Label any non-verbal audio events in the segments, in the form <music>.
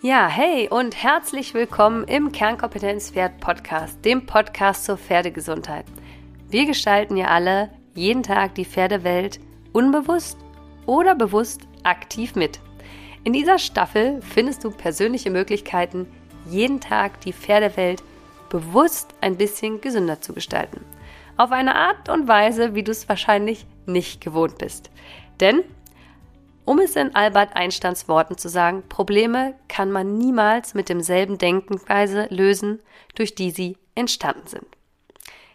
Ja, hey und herzlich willkommen im Kernkompetenz Pferd Podcast, dem Podcast zur Pferdegesundheit. Wir gestalten ja alle jeden Tag die Pferdewelt unbewusst oder bewusst aktiv mit. In dieser Staffel findest du persönliche Möglichkeiten, jeden Tag die Pferdewelt bewusst ein bisschen gesünder zu gestalten. Auf eine Art und Weise, wie du es wahrscheinlich nicht gewohnt bist. Denn um es in Albert Einsteins Worten zu sagen, Probleme kann man niemals mit demselben Denkenweise lösen, durch die sie entstanden sind.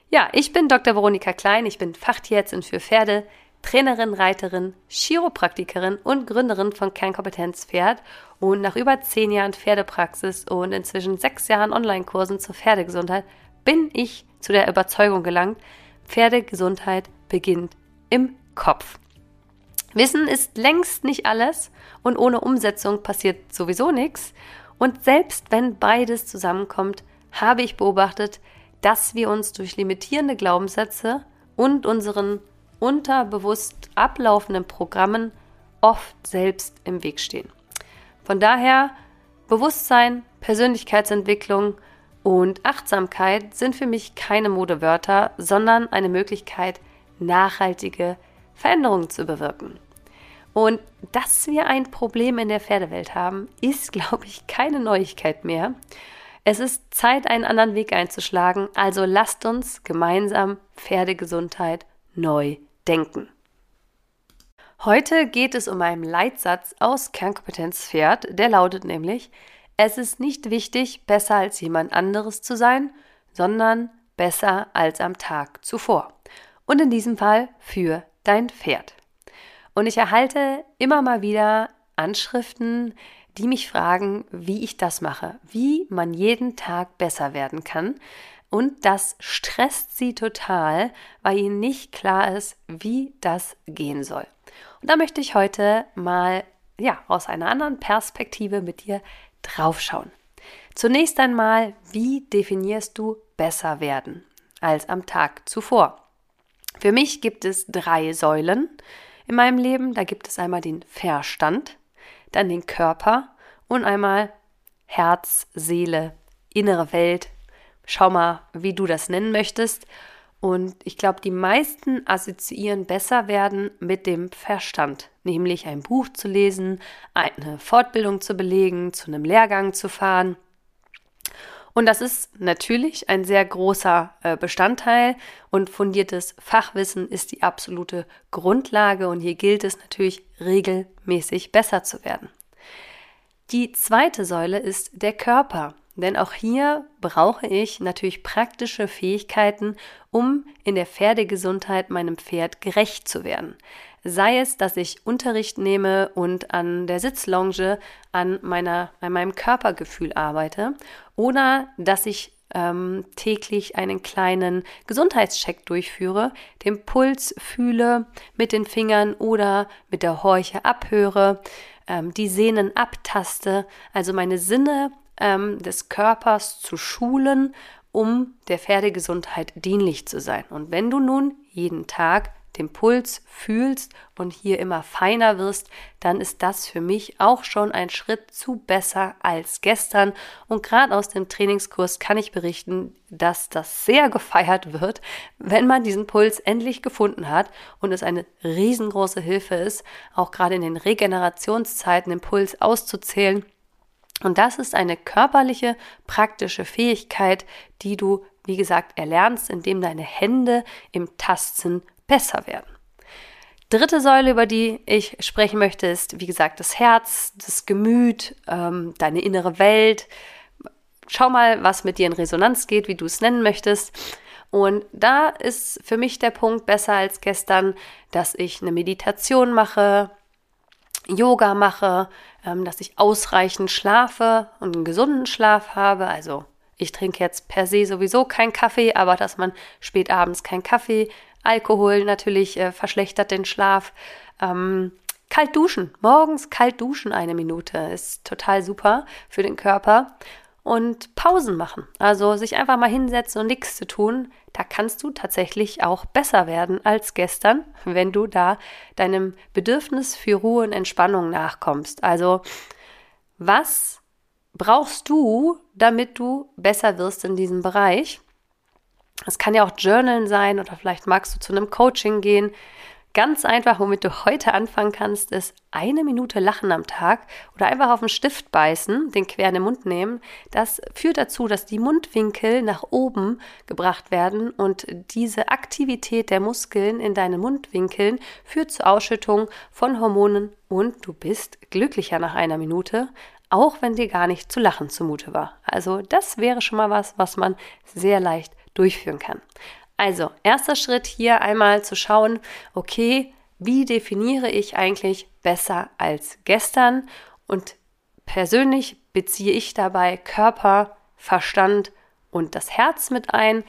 Ja, ich bin Dr. Veronika Klein, ich bin Fachtierärztin für Pferde, Trainerin, Reiterin, Chiropraktikerin und Gründerin von Kernkompetenz Pferd und nach über zehn Jahren Pferdepraxis und inzwischen sechs Jahren Online-Kursen zur Pferdegesundheit bin ich zu der Überzeugung gelangt, Pferdegesundheit beginnt im Kopf. Wissen ist längst nicht alles und ohne Umsetzung passiert sowieso nichts. Und selbst wenn beides zusammenkommt, habe ich beobachtet, dass wir uns durch limitierende Glaubenssätze und unseren unterbewusst ablaufenden Programmen oft selbst im Weg stehen. Von daher Bewusstsein, Persönlichkeitsentwicklung und Achtsamkeit sind für mich keine Modewörter, sondern eine Möglichkeit, nachhaltige Veränderungen zu bewirken. Und dass wir ein Problem in der Pferdewelt haben, ist, glaube ich, keine Neuigkeit mehr. Es ist Zeit, einen anderen Weg einzuschlagen, also lasst uns gemeinsam Pferdegesundheit neu denken. Heute geht es um einen Leitsatz aus Kernkompetenz Pferd, der lautet nämlich, es ist nicht wichtig, besser als jemand anderes zu sein, sondern besser als am Tag zuvor. Und in diesem Fall für dein Pferd. Und ich erhalte immer mal wieder Anschriften, die mich fragen, wie ich das mache, wie man jeden Tag besser werden kann. Und das stresst sie total, weil ihnen nicht klar ist, wie das gehen soll. Und da möchte ich heute mal ja, aus einer anderen Perspektive mit dir draufschauen. Zunächst einmal, wie definierst du besser werden als am Tag zuvor? Für mich gibt es drei Säulen in meinem Leben. Da gibt es einmal den Verstand, dann den Körper und einmal Herz, Seele, innere Welt. Schau mal, wie du das nennen möchtest. Und ich glaube, die meisten assoziieren besser werden mit dem Verstand, nämlich ein Buch zu lesen, eine Fortbildung zu belegen, zu einem Lehrgang zu fahren und das ist natürlich ein sehr großer äh, Bestandteil und fundiertes Fachwissen ist die absolute Grundlage und hier gilt es natürlich regelmäßig besser zu werden. Die zweite Säule ist der Körper. Denn auch hier brauche ich natürlich praktische Fähigkeiten, um in der Pferdegesundheit meinem Pferd gerecht zu werden. Sei es, dass ich Unterricht nehme und an der Sitzlonge an, meiner, an meinem Körpergefühl arbeite oder dass ich ähm, täglich einen kleinen Gesundheitscheck durchführe, den Puls fühle mit den Fingern oder mit der Horche abhöre, ähm, die Sehnen abtaste, also meine Sinne ähm, des Körpers zu schulen, um der Pferdegesundheit dienlich zu sein. Und wenn du nun jeden Tag den Puls fühlst und hier immer feiner wirst, dann ist das für mich auch schon ein Schritt zu besser als gestern. Und gerade aus dem Trainingskurs kann ich berichten, dass das sehr gefeiert wird, wenn man diesen Puls endlich gefunden hat und es eine riesengroße Hilfe ist, auch gerade in den Regenerationszeiten den Puls auszuzählen. Und das ist eine körperliche, praktische Fähigkeit, die du, wie gesagt, erlernst, indem deine Hände im Tasten besser werden. Dritte Säule, über die ich sprechen möchte, ist, wie gesagt, das Herz, das Gemüt, ähm, deine innere Welt. Schau mal, was mit dir in Resonanz geht, wie du es nennen möchtest. Und da ist für mich der Punkt besser als gestern, dass ich eine Meditation mache, Yoga mache, ähm, dass ich ausreichend schlafe und einen gesunden Schlaf habe. Also ich trinke jetzt per se sowieso keinen Kaffee, aber dass man spät abends keinen Kaffee Alkohol natürlich äh, verschlechtert den Schlaf. Ähm, kalt duschen, morgens kalt duschen eine Minute ist total super für den Körper. Und Pausen machen, also sich einfach mal hinsetzen und nichts zu tun, da kannst du tatsächlich auch besser werden als gestern, wenn du da deinem Bedürfnis für Ruhe und Entspannung nachkommst. Also was brauchst du, damit du besser wirst in diesem Bereich? Es kann ja auch Journalen sein oder vielleicht magst du zu einem Coaching gehen. Ganz einfach, womit du heute anfangen kannst, ist eine Minute Lachen am Tag oder einfach auf den Stift beißen, den quer in den Mund nehmen. Das führt dazu, dass die Mundwinkel nach oben gebracht werden und diese Aktivität der Muskeln in deinen Mundwinkeln führt zur Ausschüttung von Hormonen und du bist glücklicher nach einer Minute, auch wenn dir gar nicht zu lachen zumute war. Also das wäre schon mal was, was man sehr leicht durchführen kann. Also, erster Schritt hier einmal zu schauen, okay, wie definiere ich eigentlich besser als gestern? Und persönlich beziehe ich dabei Körper, Verstand und das Herz mit ein.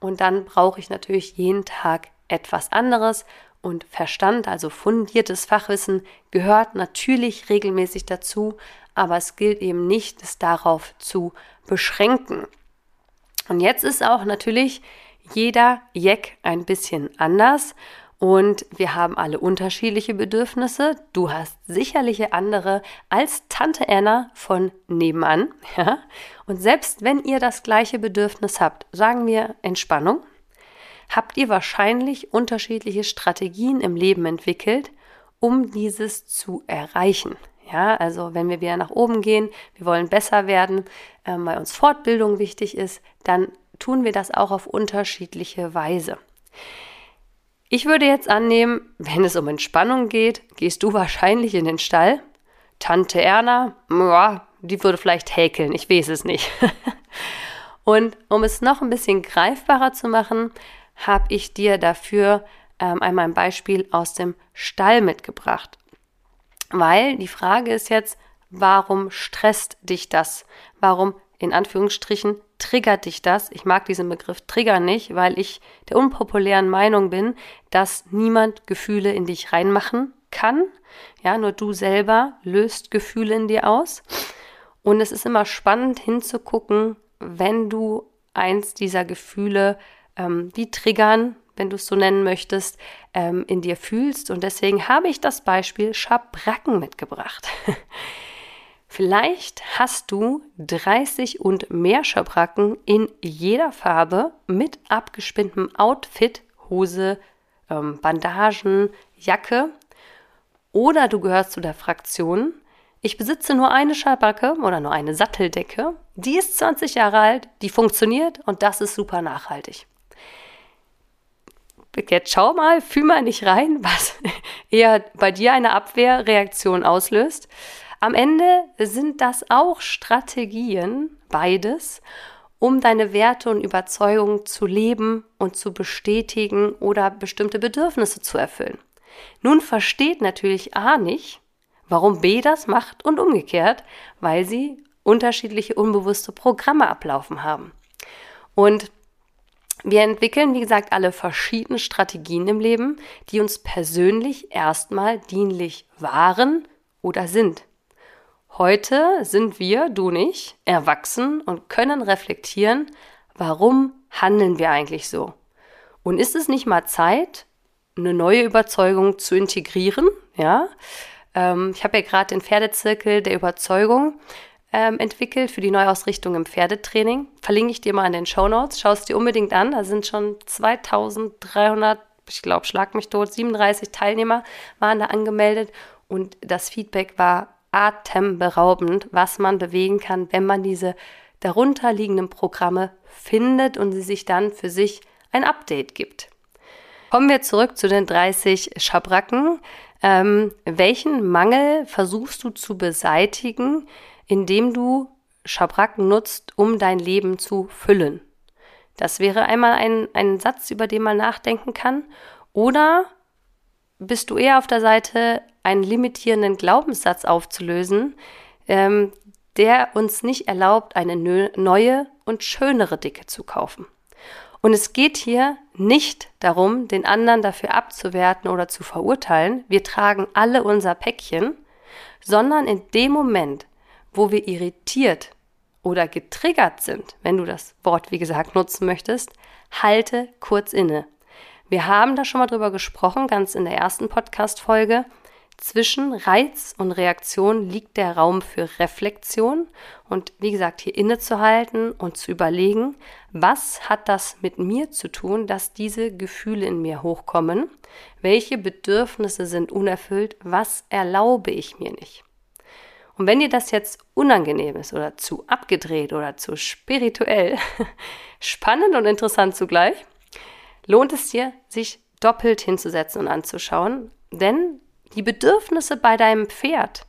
Und dann brauche ich natürlich jeden Tag etwas anderes. Und Verstand, also fundiertes Fachwissen, gehört natürlich regelmäßig dazu, aber es gilt eben nicht, es darauf zu beschränken. Und jetzt ist auch natürlich jeder Jack ein bisschen anders und wir haben alle unterschiedliche Bedürfnisse. Du hast sicherlich andere als Tante Anna von nebenan. <laughs> Ja? Und selbst wenn ihr das gleiche Bedürfnis habt, sagen wir Entspannung, habt ihr wahrscheinlich unterschiedliche Strategien im Leben entwickelt, um dieses zu erreichen. Ja, also wenn wir wieder nach oben gehen, wir wollen besser werden, äh, weil uns Fortbildung wichtig ist, dann tun wir das auch auf unterschiedliche Weise. Ich würde jetzt annehmen, wenn es um Entspannung geht, gehst du <laughs> wahrscheinlich in den Stall. Tante Erna, die würde vielleicht häkeln, ich weiß es nicht. <laughs> Und um es noch ein bisschen greifbarer zu machen, habe ich dir dafür ähm, einmal ein Beispiel aus dem Stall mitgebracht. Weil die Frage ist jetzt, warum stresst dich das? Warum in Anführungsstrichen triggert dich das? Ich mag diesen Begriff Trigger nicht, weil ich der unpopulären Meinung bin, dass niemand Gefühle in dich reinmachen kann. Ja, nur du selber löst Gefühle in dir aus. Und es ist immer spannend hinzugucken, wenn du eins dieser Gefühle, ähm, die triggern, wenn du es so nennen möchtest, ähm, in dir fühlst. Und deswegen habe ich das Beispiel Schabracken mitgebracht. <laughs> Vielleicht hast du 30 und mehr Schabracken in jeder Farbe mit abgespinntem Outfit, Hose, ähm, Bandagen, Jacke. Oder du gehörst zu der Fraktion, ich besitze nur eine Schabracke oder nur eine Satteldecke. Die ist 20 Jahre alt, die funktioniert und das ist super nachhaltig. Jetzt schau mal, fühl mal nicht rein, <laughs> was eher bei dir eine Abwehrreaktion auslöst. Am Ende sind das auch Strategien, beides, um deine Werte und Überzeugungen zu leben und zu bestätigen oder bestimmte Bedürfnisse zu erfüllen. Nun versteht natürlich A nicht, warum B das macht und umgekehrt, weil sie unterschiedliche unbewusste Programme ablaufen haben. Und wir entwickeln, wie gesagt, alle verschiedene Strategien im Leben, die uns persönlich erstmal dienlich waren oder sind. Heute sind wir, du nicht, erwachsen und können reflektieren, warum handeln wir eigentlich so? Und ist es nicht mal Zeit, eine neue Überzeugung zu integrieren? Ja, ähm, ich habe ja gerade den Pferdezirkel der Überzeugung ähm, entwickelt für die Neuausrichtung im Pferdetraining. Verlinke ich dir mal in den Show Notes. Schau es dir unbedingt an. Da sind schon 2300, ich glaube, schlag mich tot, 37 Teilnehmer waren da angemeldet und das Feedback war atemberaubend, was man bewegen kann, wenn man diese darunterliegenden Programme findet und sie sich dann für sich ein Update gibt. Kommen wir zurück zu den 30 Schabracken. Ähm, welchen Mangel versuchst du zu beseitigen, indem du Schabracken nutzt, um dein Leben zu füllen? Das wäre einmal ein, ein Satz, über den man nachdenken kann. Oder bist du eher auf der Seite, einen limitierenden Glaubenssatz aufzulösen, ähm, der uns nicht erlaubt, eine neue und schönere Dicke zu kaufen. Und es geht hier nicht darum, den anderen dafür abzuwerten oder zu verurteilen. Wir tragen alle unser Päckchen, sondern in dem Moment, wo wir irritiert oder getriggert sind, wenn du das Wort, wie gesagt, nutzen möchtest, halte kurz inne. Wir haben da schon mal drüber gesprochen, ganz in der ersten Podcast-Folge. Zwischen Reiz und Reaktion liegt der Raum für Reflexion und wie gesagt, hier innezuhalten und zu überlegen, was hat das mit mir zu tun, dass diese Gefühle in mir hochkommen? Welche Bedürfnisse sind unerfüllt? Was erlaube ich mir nicht? Und wenn dir das jetzt unangenehm ist oder zu abgedreht oder zu spirituell, <laughs> spannend und interessant zugleich, lohnt es dir, sich doppelt hinzusetzen und anzuschauen, denn die Bedürfnisse bei deinem Pferd,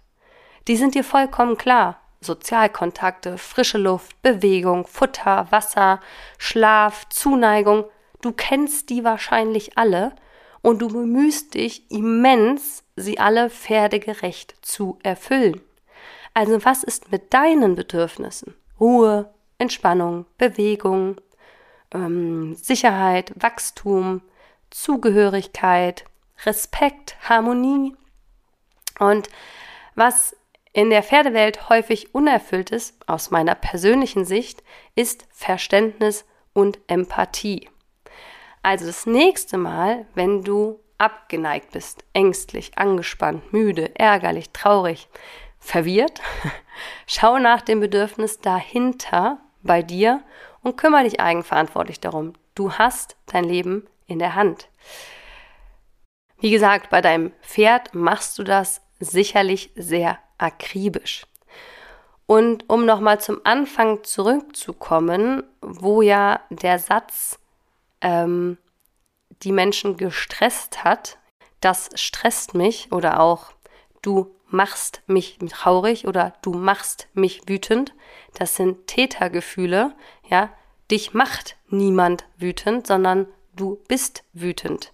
die sind dir vollkommen klar. Sozialkontakte, frische Luft, Bewegung, Futter, Wasser, Schlaf, Zuneigung, du kennst die wahrscheinlich alle und du bemühst dich immens, sie alle pferdegerecht zu erfüllen. Also was ist mit deinen Bedürfnissen? Ruhe, Entspannung, Bewegung, ähm, Sicherheit, Wachstum, Zugehörigkeit, Respekt, Harmonie. Und was in der Pferdewelt häufig unerfüllt ist, aus meiner persönlichen Sicht, ist Verständnis und Empathie. Also das nächste Mal, wenn du abgeneigt bist, ängstlich, angespannt, müde, ärgerlich, traurig, verwirrt, <laughs> schau nach dem Bedürfnis dahinter bei dir und kümmere dich eigenverantwortlich darum. Du hast dein Leben in der Hand. Wie gesagt, bei deinem Pferd machst du das sicherlich sehr akribisch. Und um nochmal zum Anfang zurückzukommen, wo ja der Satz ähm, die Menschen gestresst hat, das stresst mich oder auch du machst mich traurig oder du machst mich wütend, das sind Tätergefühle, ja, dich macht niemand wütend, sondern du bist wütend.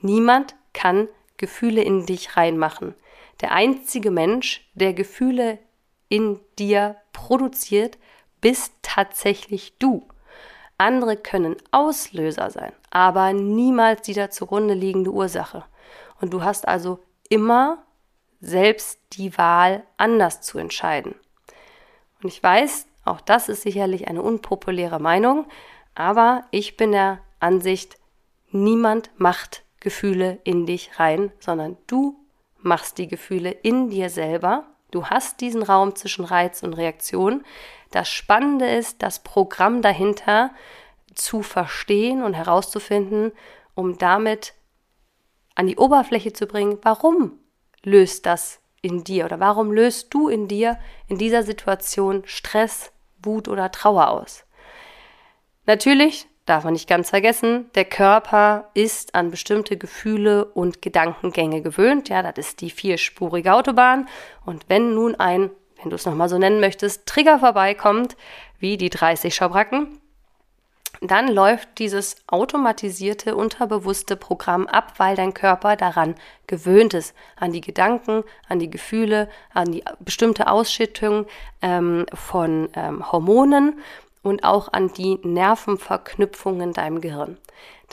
Niemand kann Gefühle in dich reinmachen. Der einzige Mensch, der Gefühle in dir produziert, bist tatsächlich du. Andere können Auslöser sein, aber niemals die da zugrunde liegende Ursache. Und du hast also immer selbst die Wahl, anders zu entscheiden. Und ich weiß, auch das ist sicherlich eine unpopuläre Meinung, aber ich bin der Ansicht, niemand macht Gefühle in dich rein, sondern du machst die Gefühle in dir selber. Du hast diesen Raum zwischen Reiz und Reaktion. Das Spannende ist, das Programm dahinter zu verstehen und herauszufinden, um damit an die Oberfläche zu bringen, warum löst das in dir oder warum löst du in dir in dieser Situation Stress, Wut oder Trauer aus? Natürlich darf man nicht ganz vergessen, der Körper ist an bestimmte Gefühle und Gedankengänge gewöhnt. Ja, das ist die vierspurige Autobahn. Und wenn nun ein, wenn du es nochmal so nennen möchtest, Trigger vorbeikommt, wie die 30 Schabracken, dann läuft dieses automatisierte, unterbewusste Programm ab, weil dein Körper daran gewöhnt ist, an die Gedanken, an die Gefühle, an die bestimmte Ausschüttung ähm, von ähm, Hormonen und auch an die Nervenverknüpfungen in deinem Gehirn.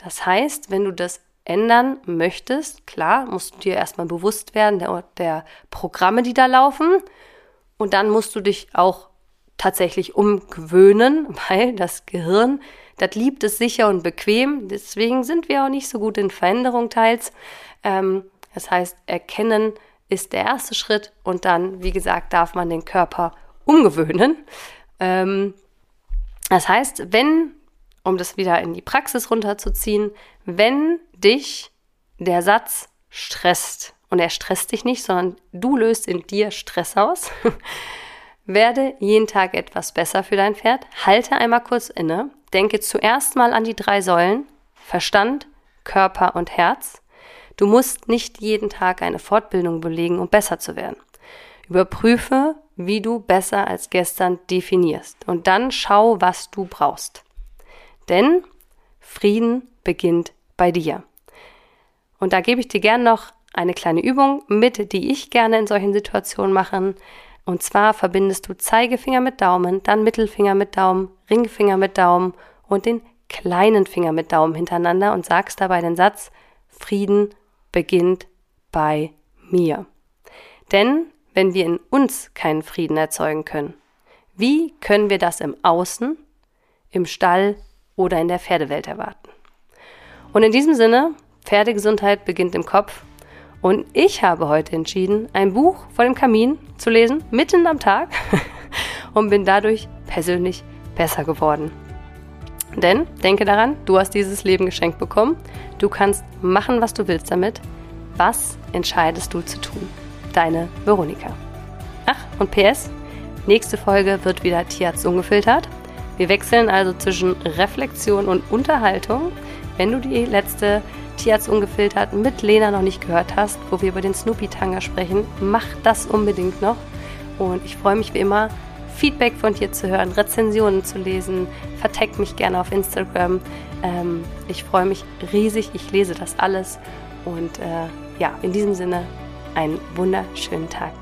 Das heißt, wenn du das ändern möchtest, klar, musst du dir erstmal bewusst werden der, der Programme, die da laufen. Und dann musst du dich auch tatsächlich umgewöhnen, <laughs> weil das Gehirn, das liebt es sicher und bequem. Deswegen sind wir auch nicht so gut in Veränderung teils. Ähm, das heißt, erkennen ist der erste Schritt und dann, wie gesagt, darf man den Körper umgewöhnen. Ähm, das heißt, wenn, um das wieder in die Praxis runterzuziehen, wenn dich der Satz stresst, und er stresst dich nicht, sondern du löst in dir Stress aus, <laughs> werde jeden Tag etwas besser für dein Pferd, halte einmal kurz inne, denke zuerst mal an die drei Säulen, Verstand, Körper und Herz. Du musst nicht jeden Tag eine Fortbildung belegen, um besser zu werden. Überprüfe, wie du besser als gestern definierst und dann schau, was du brauchst. Denn Frieden beginnt bei dir. Und da gebe ich dir gern noch eine kleine Übung mit, die ich gerne in solchen Situationen mache. Und zwar verbindest du Zeigefinger mit Daumen, dann Mittelfinger mit Daumen, Ringfinger mit Daumen und den kleinen Finger mit Daumen hintereinander und sagst dabei den Satz, Frieden beginnt bei mir. Denn wenn wir in uns keinen Frieden erzeugen können? Wie können wir das im Außen, im Stall oder in der Pferdewelt erwarten? Und in diesem Sinne, Pferdegesundheit beginnt im Kopf Und ich habe heute entschieden, ein Buch vor dem Kamin zu lesen, mitten am Tag, <laughs> und bin dadurch persönlich besser geworden. Denn denke daran, du hast dieses Leben geschenkt bekommen. Du kannst machen, was du willst damit. Was entscheidest du zu tun? Deine Veronika. Ach, und PS, nächste Folge wird wieder Tierarzt ungefiltert. Wir wechseln also zwischen Reflexion und Unterhaltung. Wenn du die letzte Tierarzt ungefiltert mit Lena noch nicht gehört hast, wo wir über den Snoopy-Tanger sprechen, mach das unbedingt noch. Und ich freue mich wie immer, Feedback von dir zu hören, Rezensionen zu lesen. Vertag mich gerne auf Instagram. Ähm, ich freue mich riesig, ich lese das alles. Und äh, ja, in diesem Sinne, einen wunderschönen Tag.